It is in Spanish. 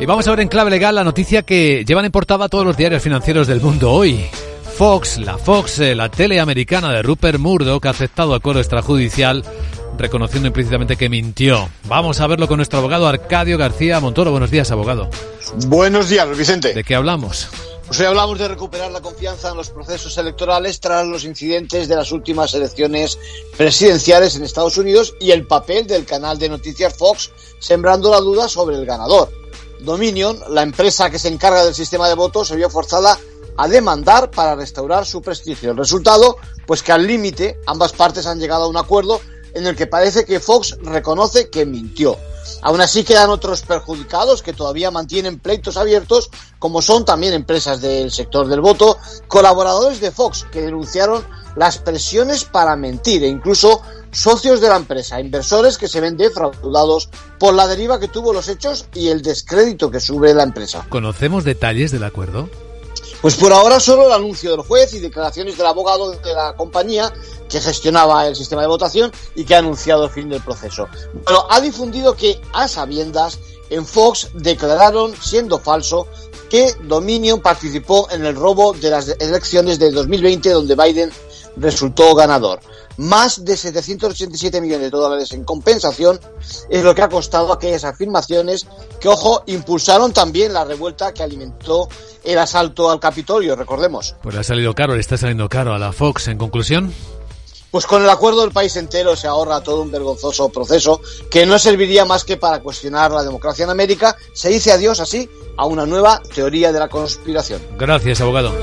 Y vamos a ver en clave legal la noticia que llevan en portada todos los diarios financieros del mundo hoy. Fox, la Fox, eh, la tele americana de Rupert Murdoch, ha aceptado acuerdo extrajudicial reconociendo implícitamente que mintió. Vamos a verlo con nuestro abogado Arcadio García Montoro. Buenos días, abogado. Buenos días, Vicente. ¿De qué hablamos? Pues hoy hablamos de recuperar la confianza en los procesos electorales tras los incidentes de las últimas elecciones presidenciales en Estados Unidos y el papel del canal de noticias Fox sembrando la duda sobre el ganador. Dominion, la empresa que se encarga del sistema de votos, se vio forzada a demandar para restaurar su prestigio. El resultado, pues que al límite ambas partes han llegado a un acuerdo en el que parece que Fox reconoce que mintió. Aún así quedan otros perjudicados que todavía mantienen pleitos abiertos, como son también empresas del sector del voto, colaboradores de Fox que denunciaron las presiones para mentir e incluso socios de la empresa, inversores que se ven defraudados por la deriva que tuvo los hechos y el descrédito que sube la empresa. ¿Conocemos detalles del acuerdo? Pues por ahora solo el anuncio del juez y declaraciones del abogado de la compañía que gestionaba el sistema de votación y que ha anunciado el fin del proceso. Bueno, ha difundido que a sabiendas en Fox declararon, siendo falso, que Dominion participó en el robo de las elecciones de 2020 donde Biden resultó ganador. Más de 787 millones de dólares en compensación es lo que ha costado aquellas afirmaciones que, ojo, impulsaron también la revuelta que alimentó el asalto al Capitolio, recordemos. Pues le ha salido caro, le está saliendo caro a la Fox. En conclusión. Pues con el acuerdo del país entero se ahorra todo un vergonzoso proceso que no serviría más que para cuestionar la democracia en América. Se dice adiós así a una nueva teoría de la conspiración. Gracias, abogado.